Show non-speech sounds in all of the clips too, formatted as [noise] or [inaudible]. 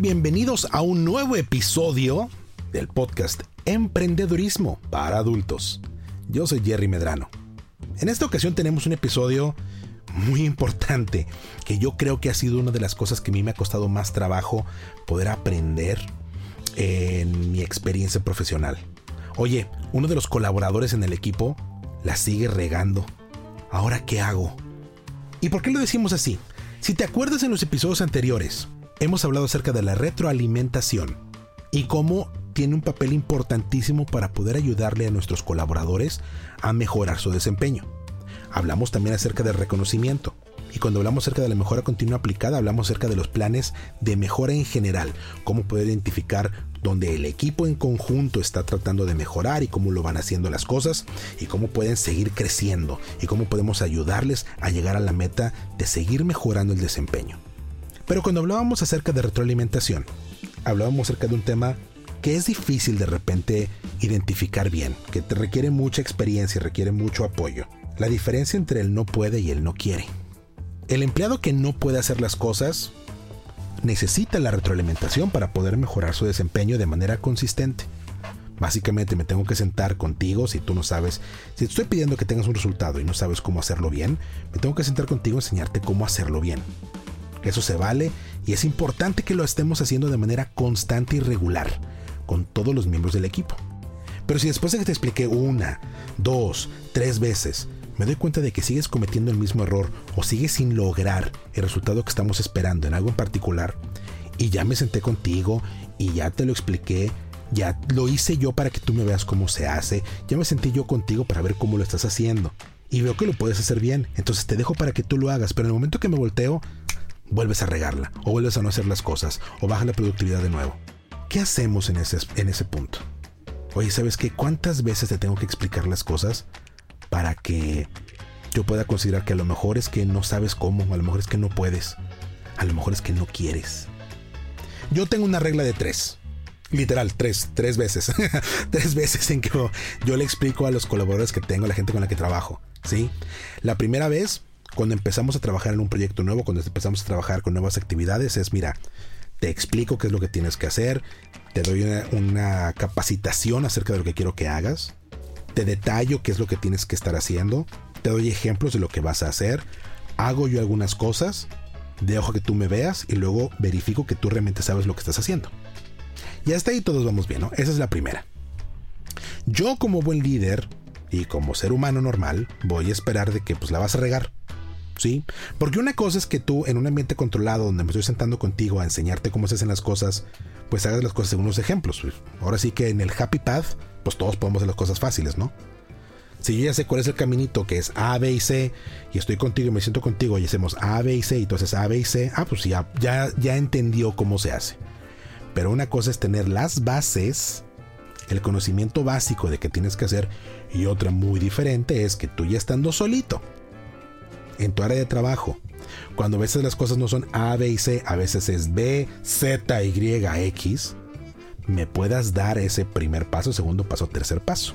Bienvenidos a un nuevo episodio del podcast Emprendedurismo para adultos. Yo soy Jerry Medrano. En esta ocasión tenemos un episodio muy importante que yo creo que ha sido una de las cosas que a mí me ha costado más trabajo poder aprender en mi experiencia profesional. Oye, uno de los colaboradores en el equipo la sigue regando. ¿Ahora qué hago? ¿Y por qué lo decimos así? Si te acuerdas en los episodios anteriores, hemos hablado acerca de la retroalimentación y cómo tiene un papel importantísimo para poder ayudarle a nuestros colaboradores a mejorar su desempeño. Hablamos también acerca del reconocimiento. Y cuando hablamos acerca de la mejora continua aplicada, hablamos acerca de los planes de mejora en general, cómo poder identificar dónde el equipo en conjunto está tratando de mejorar y cómo lo van haciendo las cosas y cómo pueden seguir creciendo y cómo podemos ayudarles a llegar a la meta de seguir mejorando el desempeño. Pero cuando hablábamos acerca de retroalimentación, hablábamos acerca de un tema que es difícil de repente identificar bien, que te requiere mucha experiencia y requiere mucho apoyo. La diferencia entre el no puede y el no quiere. El empleado que no puede hacer las cosas necesita la retroalimentación para poder mejorar su desempeño de manera consistente. Básicamente me tengo que sentar contigo si tú no sabes, si te estoy pidiendo que tengas un resultado y no sabes cómo hacerlo bien, me tengo que sentar contigo y enseñarte cómo hacerlo bien. Eso se vale y es importante que lo estemos haciendo de manera constante y regular con todos los miembros del equipo. Pero si después de que te expliqué una, dos, tres veces, me doy cuenta de que sigues cometiendo el mismo error o sigues sin lograr el resultado que estamos esperando en algo en particular, y ya me senté contigo y ya te lo expliqué, ya lo hice yo para que tú me veas cómo se hace, ya me sentí yo contigo para ver cómo lo estás haciendo, y veo que lo puedes hacer bien, entonces te dejo para que tú lo hagas, pero en el momento que me volteo, vuelves a regarla, o vuelves a no hacer las cosas, o baja la productividad de nuevo. ¿Qué hacemos en ese, en ese punto? Oye, ¿sabes qué? ¿Cuántas veces te tengo que explicar las cosas para que yo pueda considerar que a lo mejor es que no sabes cómo, a lo mejor es que no puedes, a lo mejor es que no quieres? Yo tengo una regla de tres. Literal, tres, tres veces. [laughs] tres veces en que yo le explico a los colaboradores que tengo, a la gente con la que trabajo. ¿Sí? La primera vez cuando empezamos a trabajar en un proyecto nuevo, cuando empezamos a trabajar con nuevas actividades, es mira, te explico qué es lo que tienes que hacer, te doy una, capacitación acerca de lo que quiero que hagas, te detallo qué es lo que tienes que estar haciendo, te doy ejemplos de lo que vas a hacer, hago yo algunas cosas, dejo que tú me veas y luego verifico que tú realmente sabes lo que estás haciendo. Y hasta ahí todos vamos bien, ¿no? Esa es la primera. Yo como buen líder y como ser humano normal voy a esperar de que pues la vas a regar. ¿Sí? Porque una cosa es que tú en un ambiente controlado donde me estoy sentando contigo a enseñarte cómo se hacen las cosas, pues hagas las cosas según los ejemplos. Ahora sí que en el happy path, pues todos podemos hacer las cosas fáciles, ¿no? Si yo ya sé cuál es el caminito que es A, B y C, y estoy contigo y me siento contigo y hacemos A, B y C, y entonces A, B y C, ah, pues ya, ya, ya entendió cómo se hace. Pero una cosa es tener las bases, el conocimiento básico de qué tienes que hacer, y otra muy diferente es que tú ya estando solito, en tu área de trabajo. Cuando a veces las cosas no son A, B y C, a veces es B, Z, Y, X, me puedas dar ese primer paso, segundo paso, tercer paso.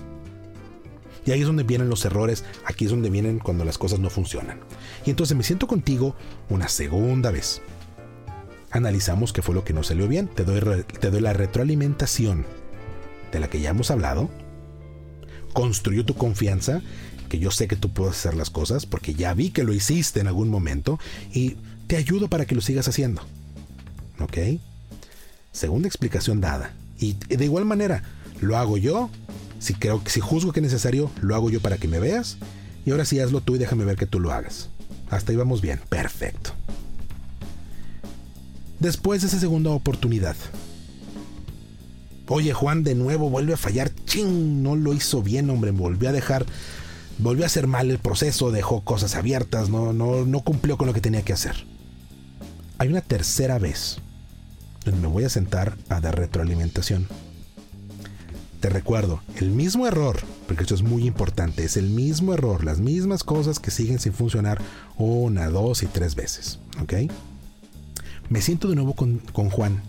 Y ahí es donde vienen los errores, aquí es donde vienen cuando las cosas no funcionan. Y entonces me siento contigo una segunda vez. Analizamos qué fue lo que no salió bien, te doy, te doy la retroalimentación de la que ya hemos hablado, construyo tu confianza que yo sé que tú puedes hacer las cosas porque ya vi que lo hiciste en algún momento y te ayudo para que lo sigas haciendo. ¿Ok? Segunda explicación dada. Y de igual manera, lo hago yo. Si creo si juzgo que es necesario, lo hago yo para que me veas. Y ahora sí hazlo tú y déjame ver que tú lo hagas. Hasta ahí vamos bien. Perfecto. Después de esa segunda oportunidad. Oye, Juan, de nuevo vuelve a fallar. ¡Ching! No lo hizo bien, hombre. Volvió a dejar volvió a hacer mal el proceso, dejó cosas abiertas, no, no, no cumplió con lo que tenía que hacer. hay una tercera vez donde me voy a sentar a dar retroalimentación. Te recuerdo, el mismo error, porque esto es muy importante, es el mismo error, las mismas cosas que siguen sin funcionar una, dos y tres veces. ¿Ok? Me siento de nuevo con, Juan.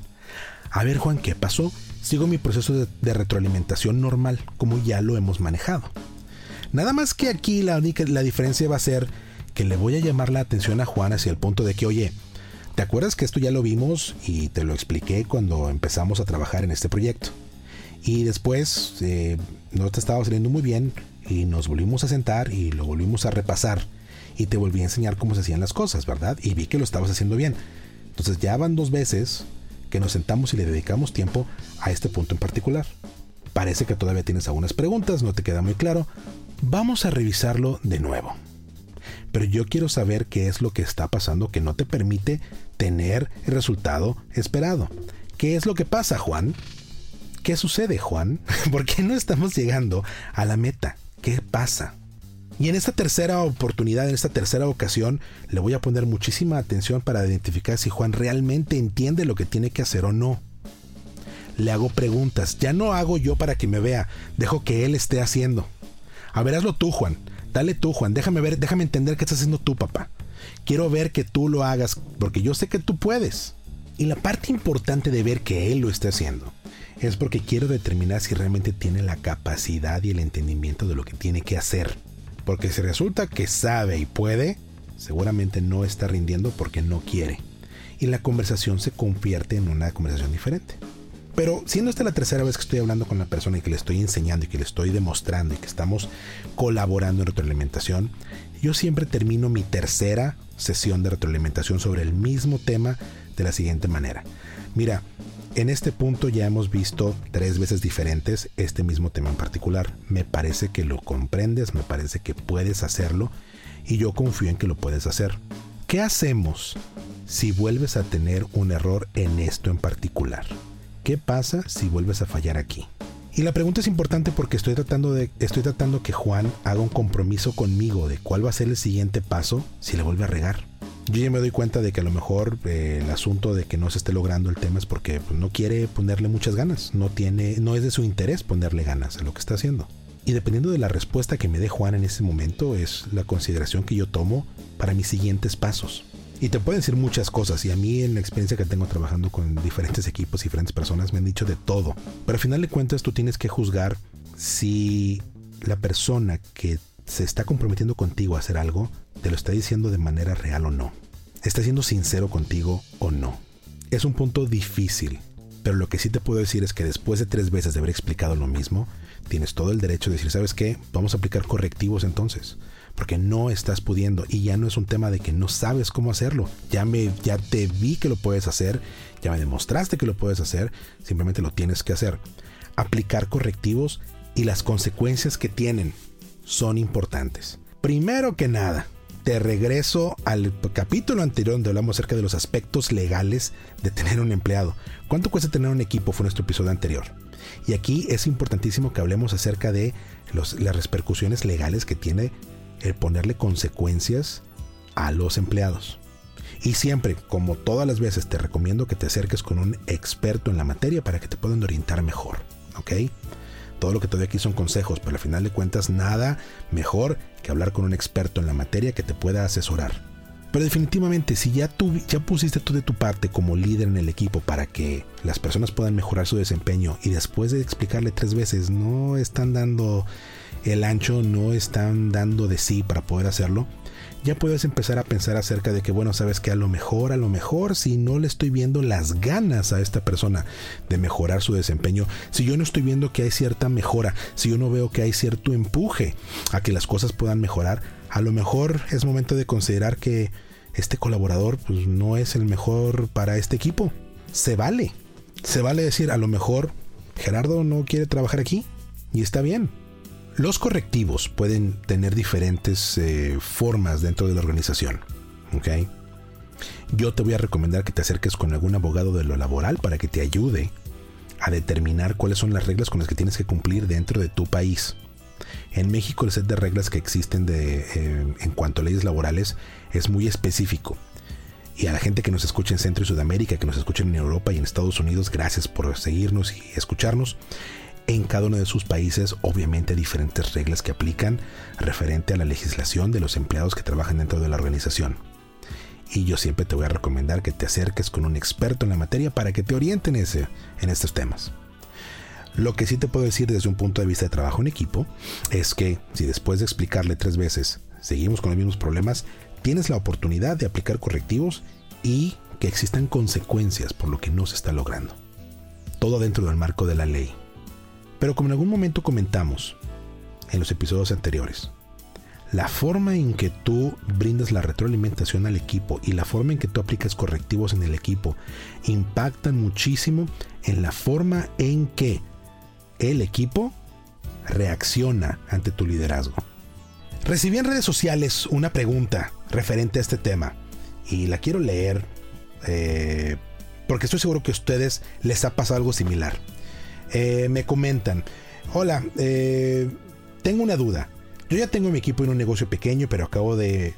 A ver, Juan, ¿qué pasó? Sigo mi proceso de, retroalimentación normal, como ya lo hemos manejado. Nada más que aquí la, única, la diferencia va a ser que le voy a llamar la atención a Juan hacia el punto de que, oye, ¿te acuerdas que esto ya lo vimos y te lo expliqué cuando empezamos a trabajar en este proyecto? Y después eh, no te estaba saliendo muy bien y nos volvimos a sentar y lo volvimos a repasar y te volví a enseñar cómo se hacían las cosas, ¿verdad? Y vi que lo estabas haciendo bien. Entonces ya van dos veces que nos sentamos y le dedicamos tiempo a este punto en particular. Parece que todavía tienes algunas preguntas, no te queda muy claro. Vamos a revisarlo de nuevo. Pero yo quiero saber qué es lo que está pasando que no te permite tener el resultado esperado. ¿Qué es lo que pasa, Juan? ¿Qué sucede, Juan? [laughs] ¿Por qué no estamos llegando a la meta? ¿Qué pasa? Y en esta tercera oportunidad, en esta tercera ocasión, le voy a poner muchísima atención para identificar si Juan realmente entiende lo que tiene que hacer o no. Le hago preguntas, ya no hago yo para que me vea, dejo que él esté haciendo. A ver, hazlo tú, Juan. Dale tú, Juan. Déjame ver, déjame entender qué estás haciendo tú, papá. Quiero ver que tú lo hagas, porque yo sé que tú puedes. Y la parte importante de ver que él lo esté haciendo es porque quiero determinar si realmente tiene la capacidad y el entendimiento de lo que tiene que hacer. Porque si resulta que sabe y puede, seguramente no está rindiendo porque no quiere. Y la conversación se convierte en una conversación diferente. Pero siendo esta la tercera vez que estoy hablando con la persona y que le estoy enseñando y que le estoy demostrando y que estamos colaborando en retroalimentación, yo siempre termino mi tercera sesión de retroalimentación sobre el mismo tema de la siguiente manera. Mira, en este punto ya hemos visto tres veces diferentes este mismo tema en particular. Me parece que lo comprendes, me parece que puedes hacerlo y yo confío en que lo puedes hacer. ¿Qué hacemos si vuelves a tener un error en esto en particular? ¿Qué pasa si vuelves a fallar aquí? Y la pregunta es importante porque estoy tratando de estoy tratando que Juan haga un compromiso conmigo de cuál va a ser el siguiente paso si le vuelve a regar yo ya me doy cuenta de que a lo mejor eh, el asunto de que no se esté logrando el tema es porque pues, no quiere ponerle muchas ganas, no tiene, no es de su interés ponerle ganas a lo que está haciendo. Y dependiendo de la respuesta que me dé Juan en ese momento, es la consideración que yo tomo para mis siguientes pasos. Y te pueden decir muchas cosas, y a mí en la experiencia que tengo trabajando con diferentes equipos y diferentes personas me han dicho de todo. Pero al final de cuentas tú tienes que juzgar si la persona que se está comprometiendo contigo a hacer algo, te lo está diciendo de manera real o no. ¿Está siendo sincero contigo o no? Es un punto difícil, pero lo que sí te puedo decir es que después de tres veces de haber explicado lo mismo, tienes todo el derecho de decir, ¿sabes qué? Vamos a aplicar correctivos entonces. Porque no estás pudiendo y ya no es un tema de que no sabes cómo hacerlo. Ya, me, ya te vi que lo puedes hacer, ya me demostraste que lo puedes hacer, simplemente lo tienes que hacer. Aplicar correctivos y las consecuencias que tienen son importantes. Primero que nada, te regreso al capítulo anterior donde hablamos acerca de los aspectos legales de tener un empleado. ¿Cuánto cuesta tener un equipo? Fue nuestro episodio anterior. Y aquí es importantísimo que hablemos acerca de las repercusiones legales que tiene el ponerle consecuencias a los empleados. Y siempre, como todas las veces, te recomiendo que te acerques con un experto en la materia para que te puedan orientar mejor. ¿Ok? Todo lo que te doy aquí son consejos, pero al final de cuentas nada mejor que hablar con un experto en la materia que te pueda asesorar. Pero definitivamente, si ya, tú, ya pusiste tú de tu parte como líder en el equipo para que las personas puedan mejorar su desempeño y después de explicarle tres veces no están dando el ancho, no están dando de sí para poder hacerlo, ya puedes empezar a pensar acerca de que, bueno, sabes que a lo mejor, a lo mejor, si no le estoy viendo las ganas a esta persona de mejorar su desempeño, si yo no estoy viendo que hay cierta mejora, si yo no veo que hay cierto empuje a que las cosas puedan mejorar, a lo mejor es momento de considerar que este colaborador pues, no es el mejor para este equipo. Se vale. Se vale decir, a lo mejor Gerardo no quiere trabajar aquí y está bien los correctivos pueden tener diferentes eh, formas dentro de la organización. Yo te voy a recomendar que te acerques con algún abogado de lo laboral para que te ayude a determinar cuáles son las reglas con las que tienes que cumplir dentro de tu país. En México el set de reglas que existen de, eh, en cuanto a leyes laborales es muy específico Y a la gente que nos escucha en Centro y Sudamérica, que nos escucha en Europa y en Estados Unidos, gracias por seguirnos y escucharnos. En cada uno de sus países, obviamente, hay diferentes reglas que aplican referente a la legislación de los empleados que trabajan dentro de la organización. Y yo siempre te voy a recomendar que te acerques con un experto en la materia para que te orienten ese, en estos temas. Lo que sí te puedo decir desde un punto de vista de trabajo en equipo es que si después de explicarle tres veces seguimos con los mismos problemas, tienes la oportunidad de aplicar correctivos y que existan consecuencias por lo que no se está logrando. Todo dentro del marco de la ley. Pero como en algún momento comentamos en los episodios anteriores, la forma en que tú brindas la retroalimentación al equipo y la forma en que tú aplicas correctivos en el equipo impactan muchísimo en la forma en que el equipo reacciona ante tu liderazgo. Recibí en redes sociales una pregunta referente a este tema y la quiero leer eh, porque estoy seguro que a ustedes les ha pasado algo similar. Eh, me comentan, hola, eh, tengo una duda. Yo ya tengo mi equipo en un negocio pequeño, pero acabo de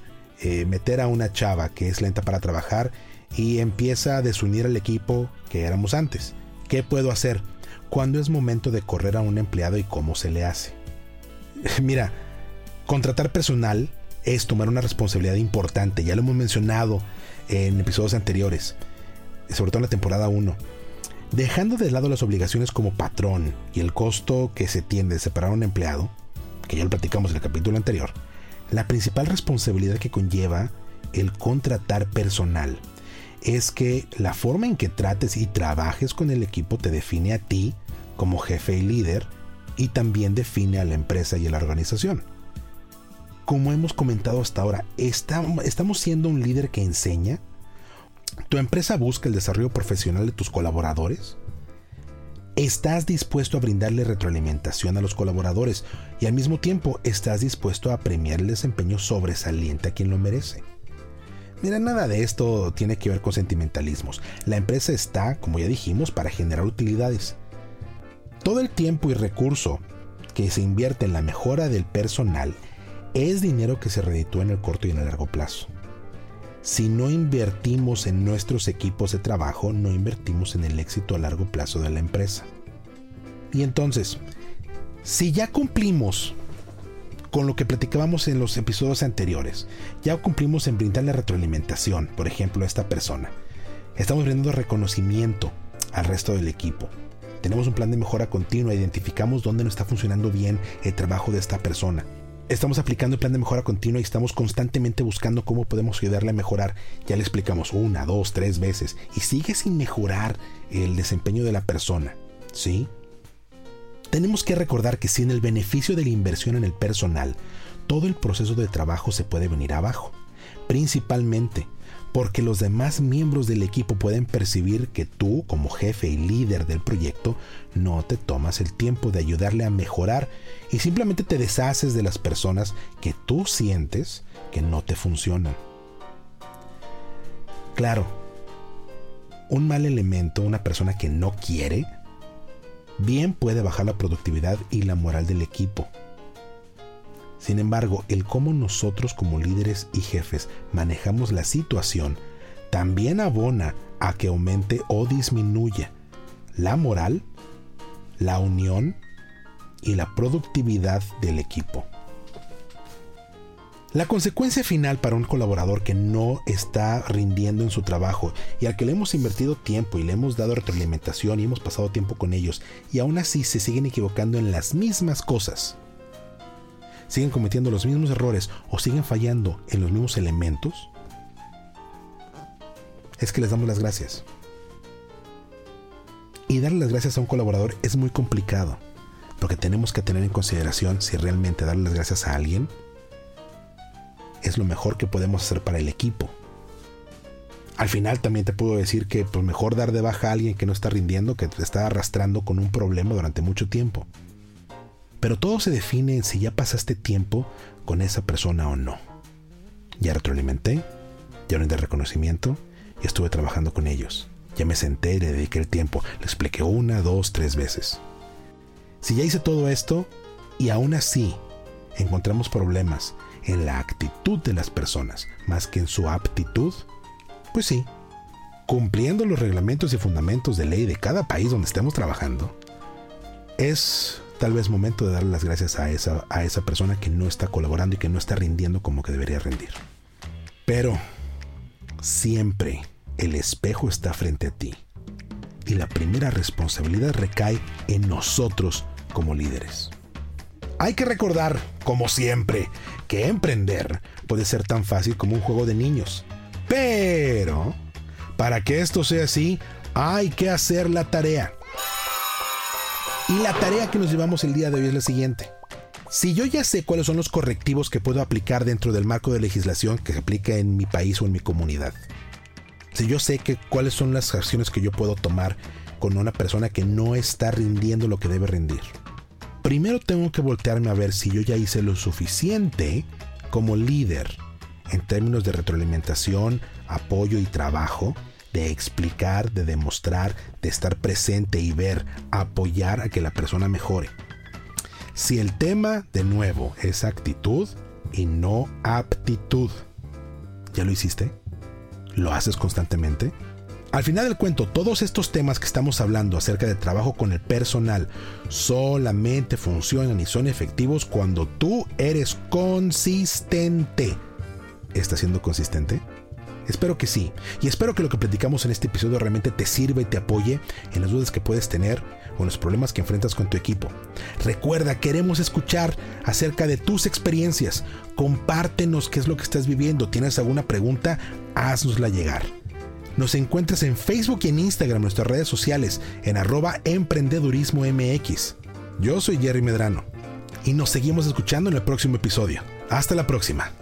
meter a una chava que es lenta para trabajar y empieza a desunir al equipo que éramos antes. ¿Qué puedo hacer? ¿Cuándo es momento de correr a un empleado y cómo se le hace? [laughs] Mira, contratar personal es tomar una responsabilidad importante, ya lo hemos mencionado en episodios anteriores, sobre todo en la temporada 1. Dejando de lado las obligaciones como patrón y el costo que se tiene de separar a un empleado, que ya lo platicamos en el capítulo anterior, la principal responsabilidad que conlleva el contratar personal es que la forma en que trates y trabajes con el equipo te define a ti como jefe y líder y también define a la empresa y a la organización. Como hemos comentado hasta ahora, ¿estamos siendo un líder que enseña? ¿Tu empresa busca el desarrollo profesional de tus colaboradores? ¿Estás dispuesto a brindarle retroalimentación a los colaboradores y al mismo tiempo estás dispuesto a premiar el desempeño sobresaliente a quien lo merece? Mira, nada de esto tiene que ver con sentimentalismos. La empresa está, como ya dijimos, para generar utilidades. Todo el tiempo y recurso que se invierte en la mejora del personal es dinero que se reditúa en el corto y en el largo plazo. Si no invertimos en nuestros equipos de trabajo, no invertimos en el éxito a largo plazo de la empresa. Y entonces, si ya cumplimos con lo que platicábamos en los episodios anteriores, ya cumplimos en brindarle retroalimentación, por ejemplo, a esta persona. Estamos brindando reconocimiento al resto del equipo. Tenemos un plan de mejora continua, identificamos dónde no está funcionando bien el trabajo de esta persona. Estamos aplicando el plan de mejora continua y estamos constantemente buscando cómo podemos ayudarle a mejorar. Ya le explicamos una, dos, tres veces y sigue sin mejorar el desempeño de la persona. ¿Sí? Tenemos que recordar que sin el beneficio de la inversión en el personal, todo el proceso de trabajo se puede venir abajo. Principalmente porque los demás miembros del equipo pueden percibir que tú, como jefe y líder del proyecto, no te tomas el tiempo de ayudarle a mejorar y simplemente te deshaces de las personas que tú sientes que no te funcionan. Claro, un mal elemento, una persona que no quiere, bien puede bajar la productividad y la moral del equipo. Sin embargo, el cómo nosotros como líderes y jefes manejamos la situación también abona a que aumente o disminuya la moral, la unión y la productividad del equipo. La consecuencia final para un colaborador que no está rindiendo en su trabajo y al que le hemos invertido tiempo y le hemos dado retroalimentación y hemos pasado tiempo con ellos y aún así se siguen equivocando en las mismas cosas siguen cometiendo los mismos errores o siguen fallando en los mismos elementos, es que les damos las gracias. Y darle las gracias a un colaborador es muy complicado, porque tenemos que tener en consideración si realmente darle las gracias a alguien es lo mejor que podemos hacer para el equipo. Al final también te puedo decir que pues mejor dar de baja a alguien que no está rindiendo, que te está arrastrando con un problema durante mucho tiempo. Pero todo se define en si ya pasaste tiempo con esa persona o no. Ya retroalimenté, ya de reconocimiento y estuve trabajando con ellos. Ya me senté y le dediqué el tiempo. Le expliqué una, dos, tres veces. Si ya hice todo esto y aún así encontramos problemas en la actitud de las personas más que en su aptitud, Pues sí, cumpliendo los reglamentos y fundamentos de ley de cada país donde estemos trabajando, es tal vez momento de darle las gracias a esa, a esa persona que no está colaborando y que no está rindiendo como que debería rendir. Pero siempre el espejo está frente a ti y la primera responsabilidad recae en nosotros como líderes. Hay que recordar, como siempre, que emprender puede ser tan fácil como un juego de niños. Pero, para que esto sea así, hay que hacer la tarea. Y la tarea que nos llevamos el día de hoy es la siguiente. Si yo ya sé cuáles son los correctivos que puedo aplicar dentro del marco de legislación que se aplica en mi país o en mi comunidad, si yo sé que cuáles son las acciones que yo puedo tomar con una persona que no está rindiendo lo que debe rendir, primero tengo que voltearme a ver si yo ya hice lo suficiente como líder en términos de retroalimentación, apoyo y trabajo, de explicar, de demostrar, de estar presente y ver, apoyar a que la persona mejore. Si el tema, de nuevo, es actitud y no aptitud, ¿ya lo hiciste? ¿Lo haces constantemente? Al final del cuento, todos estos temas que estamos hablando acerca de trabajo con el personal solamente funcionan y son efectivos cuando tú eres consistente. ¿Estás siendo consistente? Espero que sí. Y espero que lo que platicamos en este episodio realmente te sirva y te apoye en las dudas que puedes tener o en los problemas que enfrentas con tu equipo. Recuerda, queremos escuchar acerca de tus experiencias. Compártenos qué es lo que estás viviendo. ¿Tienes alguna pregunta? Haznosla llegar. Nos encuentras en Facebook y en Instagram, nuestras redes sociales, en arroba emprendedurismo MX. Yo soy Jerry Medrano y nos seguimos escuchando en el próximo episodio. Hasta la próxima.